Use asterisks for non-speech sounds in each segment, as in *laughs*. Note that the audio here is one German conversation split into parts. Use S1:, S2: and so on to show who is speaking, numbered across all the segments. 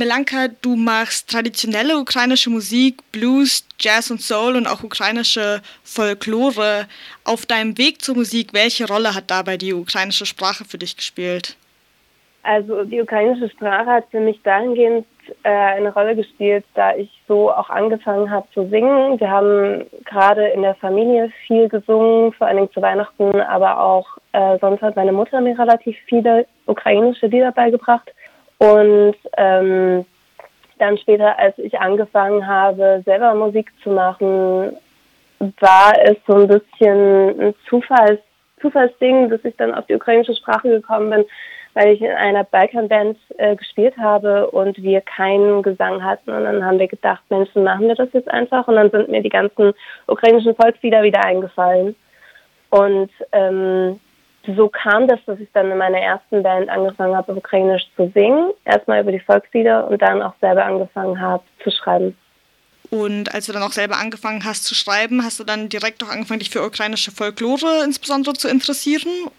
S1: Melanka, du machst traditionelle ukrainische Musik, Blues, Jazz und Soul und auch ukrainische Folklore. Auf deinem Weg zur Musik, welche Rolle hat dabei die ukrainische Sprache für dich gespielt?
S2: Also die ukrainische Sprache hat für mich dahingehend äh, eine Rolle gespielt, da ich so auch angefangen habe zu singen. Wir haben gerade in der Familie viel gesungen, vor allen Dingen zu Weihnachten, aber auch äh, sonst hat meine Mutter mir relativ viele ukrainische Lieder beigebracht. Und ähm, dann später, als ich angefangen habe, selber Musik zu machen, war es so ein bisschen ein Zufalls, Zufallsding, dass ich dann auf die ukrainische Sprache gekommen bin, weil ich in einer Balkanband äh, gespielt habe und wir keinen Gesang hatten. Und dann haben wir gedacht, Menschen, machen wir das jetzt einfach. Und dann sind mir die ganzen ukrainischen Volkslieder wieder eingefallen. Und ähm, so kam das, dass ich dann in meiner ersten Band angefangen habe, Ukrainisch zu singen. Erstmal über die Volkslieder und dann auch selber angefangen habe zu schreiben.
S1: Und als du dann auch selber angefangen hast zu schreiben, hast du dann direkt auch angefangen, dich für ukrainische Folklore insbesondere zu interessieren?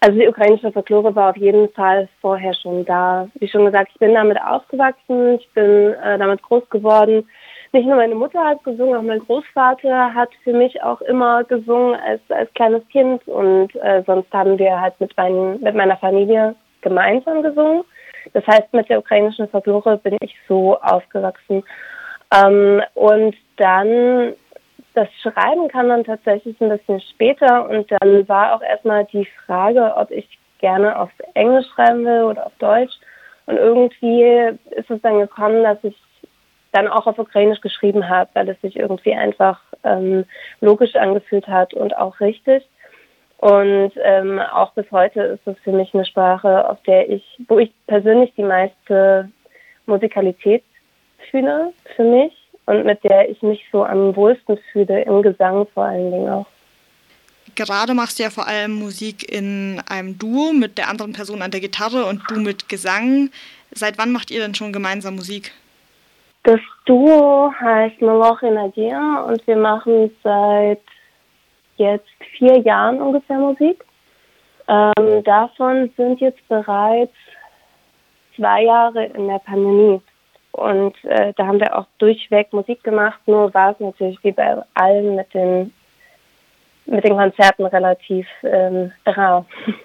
S2: Also die ukrainische Folklore war auf jeden Fall vorher schon da. Wie schon gesagt, ich bin damit aufgewachsen, ich bin äh, damit groß geworden nicht nur meine Mutter hat gesungen, auch mein Großvater hat für mich auch immer gesungen als, als kleines Kind und äh, sonst haben wir halt mit, mein, mit meiner Familie gemeinsam gesungen. Das heißt, mit der ukrainischen Folklore bin ich so aufgewachsen. Ähm, und dann das Schreiben kam dann tatsächlich ein bisschen später und dann war auch erstmal die Frage, ob ich gerne auf Englisch schreiben will oder auf Deutsch. Und irgendwie ist es dann gekommen, dass ich dann auch auf Ukrainisch geschrieben habe, weil es sich irgendwie einfach ähm, logisch angefühlt hat und auch richtig. Und ähm, auch bis heute ist es für mich eine Sprache, auf der ich, wo ich persönlich die meiste Musikalität fühle für mich und mit der ich mich so am wohlsten fühle, im Gesang vor allen Dingen auch.
S1: Gerade machst du ja vor allem Musik in einem Duo mit der anderen Person an der Gitarre und du mit Gesang. Seit wann macht ihr denn schon gemeinsam Musik?
S2: Das Duo heißt Moloch in und wir machen seit jetzt vier Jahren ungefähr Musik. Ähm, davon sind jetzt bereits zwei Jahre in der Pandemie. Und äh, da haben wir auch durchweg Musik gemacht, nur war es natürlich wie bei allen mit den, mit den Konzerten relativ ähm, rar. *laughs*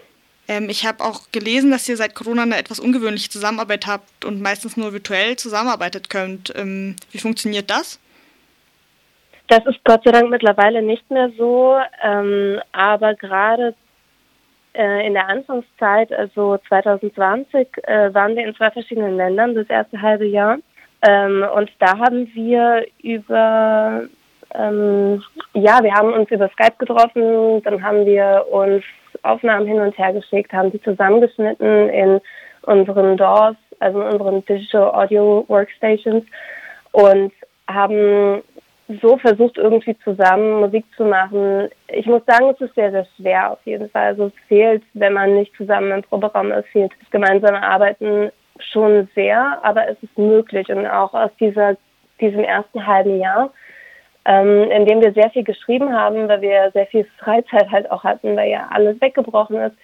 S1: Ähm, ich habe auch gelesen, dass ihr seit Corona eine etwas ungewöhnliche Zusammenarbeit habt und meistens nur virtuell zusammenarbeitet könnt. Ähm, wie funktioniert das?
S2: Das ist Gott sei Dank mittlerweile nicht mehr so, ähm, aber gerade äh, in der Anfangszeit, also 2020, äh, waren wir in zwei verschiedenen Ländern das erste halbe Jahr. Ähm, und da haben wir über, ähm, ja, wir haben uns über Skype getroffen, dann haben wir uns Aufnahmen hin und her geschickt, haben die zusammengeschnitten in unseren DAWs, also in unseren Digital Audio Workstations und haben so versucht, irgendwie zusammen Musik zu machen. Ich muss sagen, es ist sehr, sehr schwer auf jeden Fall. Also es fehlt, wenn man nicht zusammen im Proberaum ist, fehlt das gemeinsame Arbeiten schon sehr, aber es ist möglich. Und auch aus dieser, diesem ersten halben Jahr ähm, in dem wir sehr viel geschrieben haben, weil wir sehr viel Freizeit halt auch hatten, weil ja alles weggebrochen ist,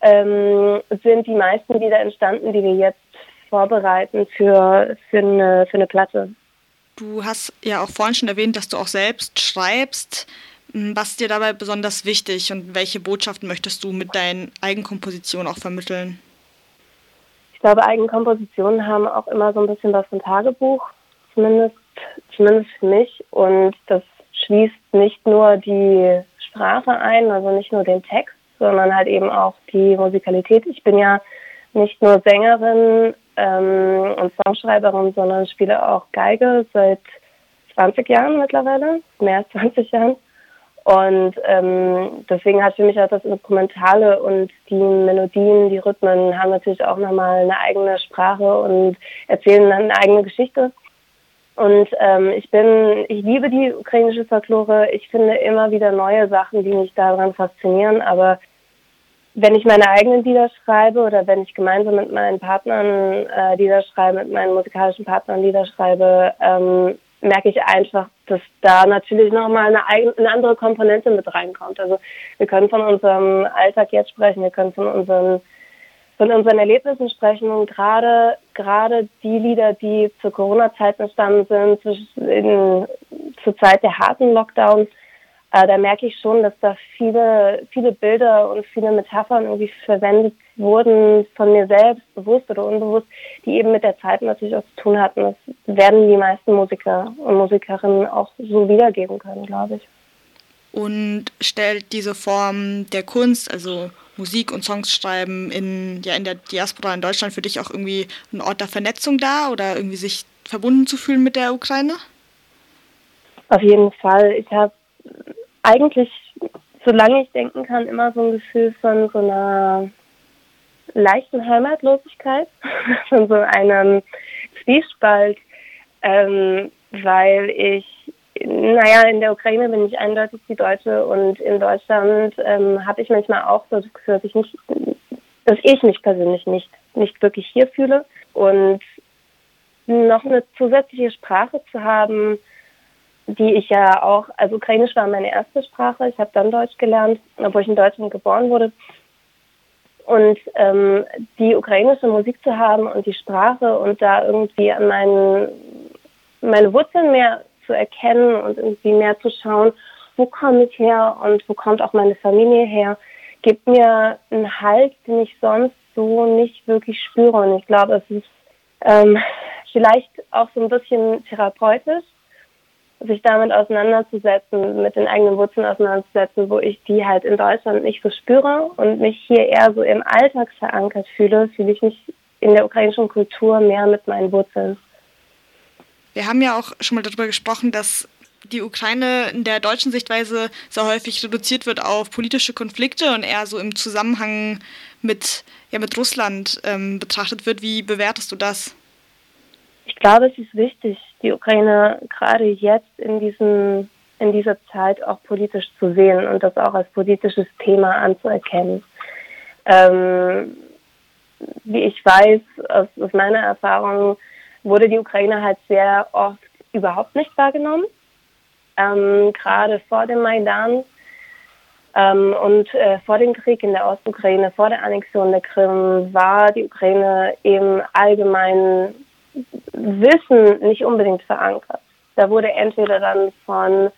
S2: ähm, sind die meisten Lieder entstanden, die wir jetzt vorbereiten für, für, eine, für eine Platte.
S1: Du hast ja auch vorhin schon erwähnt, dass du auch selbst schreibst. Hm, was ist dir dabei besonders wichtig und welche Botschaften möchtest du mit deinen Eigenkompositionen auch vermitteln?
S2: Ich glaube, Eigenkompositionen haben auch immer so ein bisschen was von Tagebuch, zumindest zumindest für mich. Und das schließt nicht nur die Sprache ein, also nicht nur den Text, sondern halt eben auch die Musikalität. Ich bin ja nicht nur Sängerin ähm, und Songschreiberin, sondern spiele auch Geige seit 20 Jahren mittlerweile, mehr als 20 Jahren. Und ähm, deswegen hat für mich auch das Instrumentale und die Melodien, die Rhythmen haben natürlich auch nochmal eine eigene Sprache und erzählen dann eine eigene Geschichte. Und ähm, ich bin, ich liebe die ukrainische Folklore. Ich finde immer wieder neue Sachen, die mich daran faszinieren. Aber wenn ich meine eigenen Lieder schreibe oder wenn ich gemeinsam mit meinen Partnern äh, Lieder schreibe, mit meinen musikalischen Partnern Lieder schreibe, ähm, merke ich einfach, dass da natürlich nochmal eine, eine andere Komponente mit reinkommt. Also wir können von unserem Alltag jetzt sprechen, wir können von unseren von unseren Erlebnissen sprechen und gerade gerade die Lieder, die zur Corona-Zeit entstanden sind, in, zur Zeit der harten Lockdowns, äh, da merke ich schon, dass da viele viele Bilder und viele Metaphern irgendwie verwendet wurden von mir selbst, bewusst oder unbewusst, die eben mit der Zeit natürlich auch zu tun hatten. Das werden die meisten Musiker und Musikerinnen auch so wiedergeben können, glaube ich.
S1: Und stellt diese Form der Kunst, also Musik und Songs schreiben in, ja, in der Diaspora in Deutschland für dich auch irgendwie ein Ort der Vernetzung da oder irgendwie sich verbunden zu fühlen mit der Ukraine?
S2: Auf jeden Fall. Ich habe eigentlich, solange ich denken kann, immer so ein Gefühl von so einer leichten Heimatlosigkeit, *laughs* von so einem Zwiespalt, ähm, weil ich naja, in der Ukraine bin ich eindeutig die Deutsche und in Deutschland ähm, habe ich manchmal auch so das Gefühl, dass ich nicht, dass ich mich persönlich nicht, nicht wirklich hier fühle. Und noch eine zusätzliche Sprache zu haben, die ich ja auch, also Ukrainisch war meine erste Sprache, ich habe dann Deutsch gelernt, obwohl ich in Deutschland geboren wurde. Und ähm, die ukrainische Musik zu haben und die Sprache und da irgendwie an meinen, meine Wurzeln mehr zu erkennen und irgendwie mehr zu schauen, wo komme ich her und wo kommt auch meine Familie her, gibt mir einen Halt, den ich sonst so nicht wirklich spüre. Und ich glaube, es ist ähm, vielleicht auch so ein bisschen therapeutisch, sich damit auseinanderzusetzen, mit den eigenen Wurzeln auseinanderzusetzen, wo ich die halt in Deutschland nicht so spüre und mich hier eher so im Alltag verankert fühle, fühle ich mich in der ukrainischen Kultur mehr mit meinen Wurzeln.
S1: Wir haben ja auch schon mal darüber gesprochen, dass die Ukraine in der deutschen Sichtweise sehr häufig reduziert wird auf politische Konflikte und eher so im Zusammenhang mit, ja, mit Russland ähm, betrachtet wird. Wie bewertest du das?
S2: Ich glaube, es ist wichtig, die Ukraine gerade jetzt in, diesem, in dieser Zeit auch politisch zu sehen und das auch als politisches Thema anzuerkennen. Ähm, wie ich weiß, aus, aus meiner Erfahrung, wurde die Ukraine halt sehr oft überhaupt nicht wahrgenommen. Ähm, gerade vor dem Maidan ähm, und äh, vor dem Krieg in der Ostukraine, vor der Annexion der Krim, war die Ukraine im allgemeinen Wissen nicht unbedingt verankert. Da wurde entweder dann von,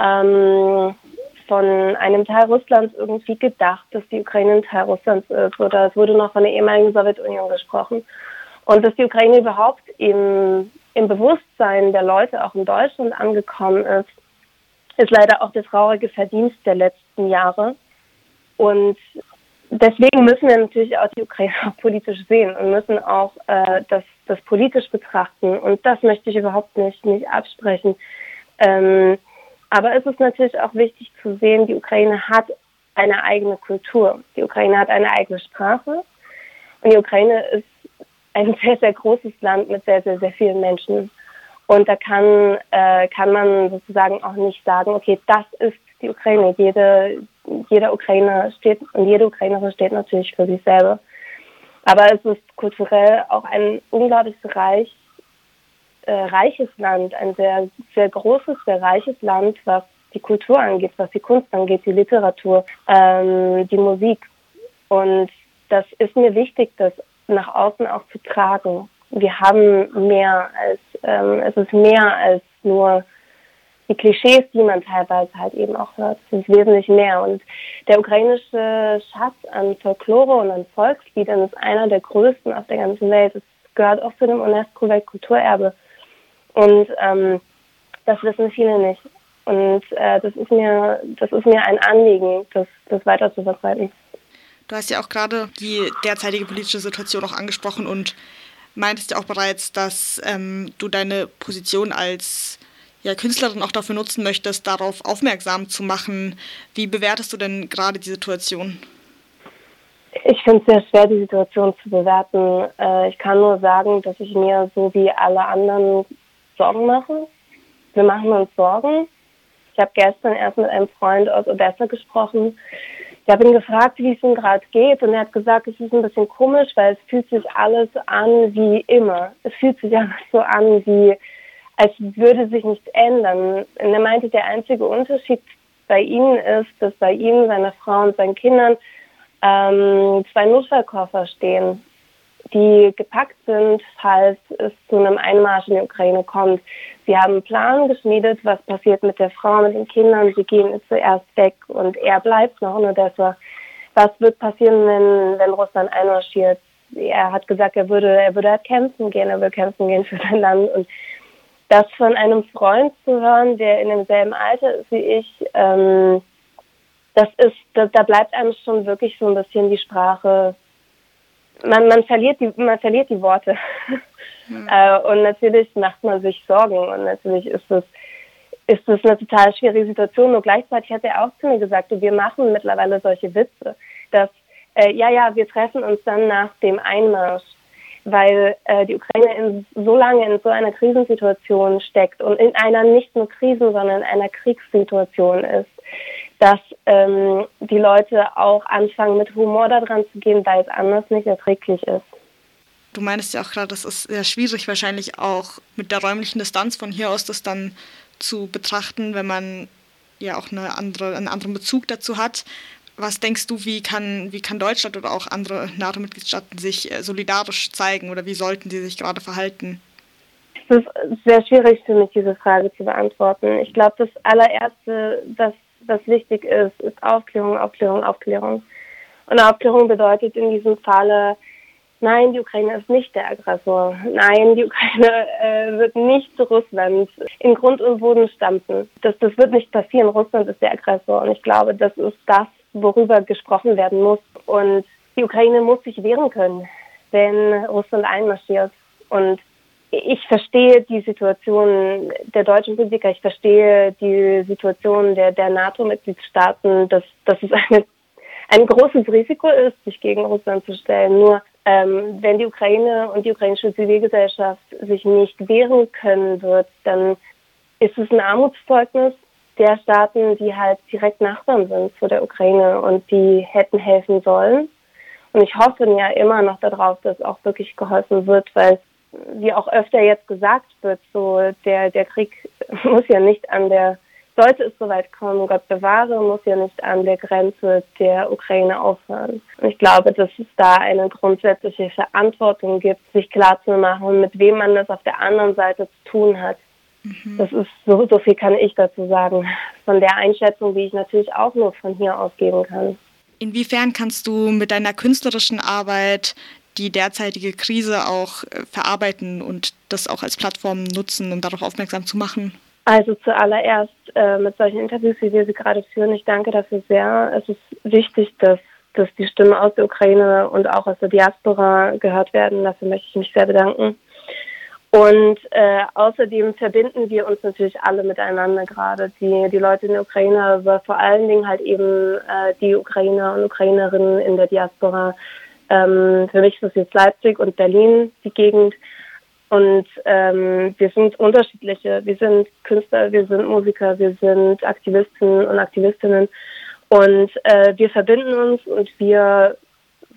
S2: ähm, von einem Teil Russlands irgendwie gedacht, dass die Ukraine ein Teil Russlands ist, oder es wurde noch von der ehemaligen Sowjetunion gesprochen. Und dass die Ukraine überhaupt im, im Bewusstsein der Leute auch in Deutschland angekommen ist, ist leider auch das traurige Verdienst der letzten Jahre. Und deswegen müssen wir natürlich auch die Ukraine auch *laughs* politisch sehen und müssen auch äh, das, das politisch betrachten. Und das möchte ich überhaupt nicht, nicht absprechen. Ähm, aber es ist natürlich auch wichtig zu sehen, die Ukraine hat eine eigene Kultur. Die Ukraine hat eine eigene Sprache. Und die Ukraine ist ein sehr, sehr großes Land mit sehr, sehr, sehr vielen Menschen. Und da kann, äh, kann man sozusagen auch nicht sagen, okay, das ist die Ukraine. Jede, jeder Ukrainer steht und jede Ukrainerin steht natürlich für sich selber. Aber es ist kulturell auch ein unglaublich reich, äh, reiches Land, ein sehr, sehr großes, sehr reiches Land, was die Kultur angeht, was die Kunst angeht, die Literatur, ähm, die Musik. Und das ist mir wichtig, dass nach außen auch zu tragen. Wir haben mehr als, ähm, es ist mehr als nur die Klischees, die man teilweise halt eben auch hört. Es ist wesentlich mehr. Und der ukrainische Schatz an Folklore und an Volksliedern ist einer der größten auf der ganzen Welt. Es gehört auch zu dem UNESCO-Weltkulturerbe. Und ähm, das wissen viele nicht. Und äh, das ist mir, das ist mir ein Anliegen, das, das weiter zu verbreiten.
S1: Du hast ja auch gerade die derzeitige politische Situation auch angesprochen und meintest ja auch bereits, dass ähm, du deine Position als ja, Künstlerin auch dafür nutzen möchtest, darauf aufmerksam zu machen. Wie bewertest du denn gerade die Situation?
S2: Ich finde es sehr schwer, die Situation zu bewerten. Äh, ich kann nur sagen, dass ich mir so wie alle anderen Sorgen mache. Wir machen uns Sorgen. Ich habe gestern erst mit einem Freund aus Odessa gesprochen, ich habe ihn gefragt, wie es ihm gerade geht und er hat gesagt, es ist ein bisschen komisch, weil es fühlt sich alles an wie immer. Es fühlt sich alles so an, wie als würde sich nichts ändern. Und er meinte, der einzige Unterschied bei ihnen ist, dass bei ihm, seiner Frau und seinen Kindern ähm, zwei Notfallkoffer stehen, die gepackt sind, falls es zu einem Einmarsch in die Ukraine kommt. Sie haben einen Plan geschmiedet, was passiert mit der Frau, mit den Kindern. Sie gehen zuerst weg und er bleibt noch in Odessa. Was wird passieren, wenn, wenn Russland einmarschiert? Er hat gesagt, er würde, er würde halt kämpfen gehen, er will kämpfen gehen für sein Land. Und das von einem Freund zu hören, der in demselben Alter ist wie ich, ähm, das ist, da, da bleibt einem schon wirklich so ein bisschen die Sprache. Man, man verliert die, man verliert die Worte. Mhm. *laughs* äh, und natürlich macht man sich Sorgen und natürlich ist es, ist es eine total schwierige Situation. Nur gleichzeitig hat er auch zu mir gesagt, wir machen mittlerweile solche Witze, dass, äh, ja, ja, wir treffen uns dann nach dem Einmarsch weil äh, die Ukraine in, so lange in so einer Krisensituation steckt und in einer nicht nur Krisen, sondern in einer Kriegssituation ist, dass ähm, die Leute auch anfangen, mit Humor daran zu gehen, weil es anders nicht erträglich ist.
S1: Du meinst ja auch gerade, das ist sehr schwierig, wahrscheinlich auch mit der räumlichen Distanz von hier aus das dann zu betrachten, wenn man ja auch eine andere, einen anderen Bezug dazu hat. Was denkst du, wie kann, wie kann Deutschland oder auch andere NATO-Mitgliedstaaten sich äh, solidarisch zeigen oder wie sollten sie sich gerade verhalten?
S2: Es ist sehr schwierig für mich, diese Frage zu beantworten. Ich glaube, das allererste, was, was wichtig ist, ist Aufklärung, Aufklärung, Aufklärung. Und Aufklärung bedeutet in diesem Falle, nein, die Ukraine ist nicht der Aggressor. Nein, die Ukraine äh, wird nicht zu Russland in Grund und Boden stampfen. Das, das wird nicht passieren. Russland ist der Aggressor. Und ich glaube, das ist das, worüber gesprochen werden muss. Und die Ukraine muss sich wehren können, wenn Russland einmarschiert. Und ich verstehe die Situation der deutschen Politiker, ich verstehe die Situation der, der NATO-Mitgliedstaaten, dass, dass es eine, ein großes Risiko ist, sich gegen Russland zu stellen. Nur ähm, wenn die Ukraine und die ukrainische Zivilgesellschaft sich nicht wehren können wird, dann ist es ein Armutszeugnis der Staaten, die halt direkt Nachbarn sind zu der Ukraine und die hätten helfen sollen. Und ich hoffe ja immer noch darauf, dass auch wirklich geholfen wird, weil wie auch öfter jetzt gesagt wird, so der, der Krieg *laughs* muss ja nicht an der, sollte es soweit kommen, Gott bewahre, muss ja nicht an der Grenze der Ukraine aufhören. Und ich glaube, dass es da eine grundsätzliche Verantwortung gibt, sich klarzumachen, mit wem man das auf der anderen Seite zu tun hat. Mhm. Das ist so, so viel kann ich dazu sagen. Von der Einschätzung, die ich natürlich auch nur von hier aus geben kann.
S1: Inwiefern kannst du mit deiner künstlerischen Arbeit die derzeitige Krise auch äh, verarbeiten und das auch als Plattform nutzen, um darauf aufmerksam zu machen?
S2: Also zuallererst äh, mit solchen Interviews, wie wir sie gerade führen, ich danke dafür sehr. Es ist wichtig, dass, dass die Stimmen aus der Ukraine und auch aus der Diaspora gehört werden. Dafür möchte ich mich sehr bedanken. Und äh, außerdem verbinden wir uns natürlich alle miteinander gerade, die, die Leute in der Ukraine, aber vor allen Dingen halt eben äh, die Ukrainer und Ukrainerinnen in der Diaspora. Ähm, für mich ist das jetzt Leipzig und Berlin, die Gegend. Und ähm, wir sind unterschiedliche. Wir sind Künstler, wir sind Musiker, wir sind Aktivisten und Aktivistinnen. Und äh, wir verbinden uns und wir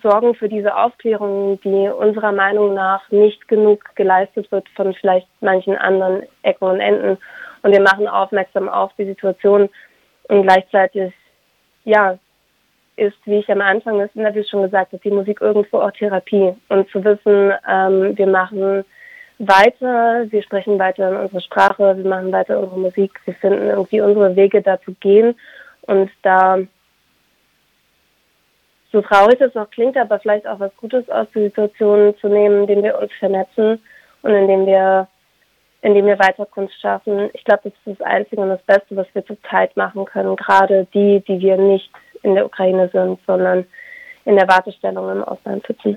S2: sorgen für diese Aufklärung, die unserer Meinung nach nicht genug geleistet wird von vielleicht manchen anderen Ecken und Enden. Und wir machen aufmerksam auf die Situation und gleichzeitig, ja, ist, wie ich am Anfang des Interviews schon gesagt habe, die Musik irgendwo auch Therapie. Und zu wissen, ähm, wir machen weiter, wir sprechen weiter in unsere Sprache, wir machen weiter unsere Musik, wir finden irgendwie unsere Wege da zu gehen und da so traurig es auch klingt, aber vielleicht auch was Gutes aus der Situation zu nehmen, indem wir uns vernetzen und indem wir, indem wir weiter Kunst schaffen. Ich glaube, das ist das Einzige und das Beste, was wir zurzeit machen können. Gerade die, die wir nicht in der Ukraine sind, sondern in der Wartestellung im Ausland sitzen.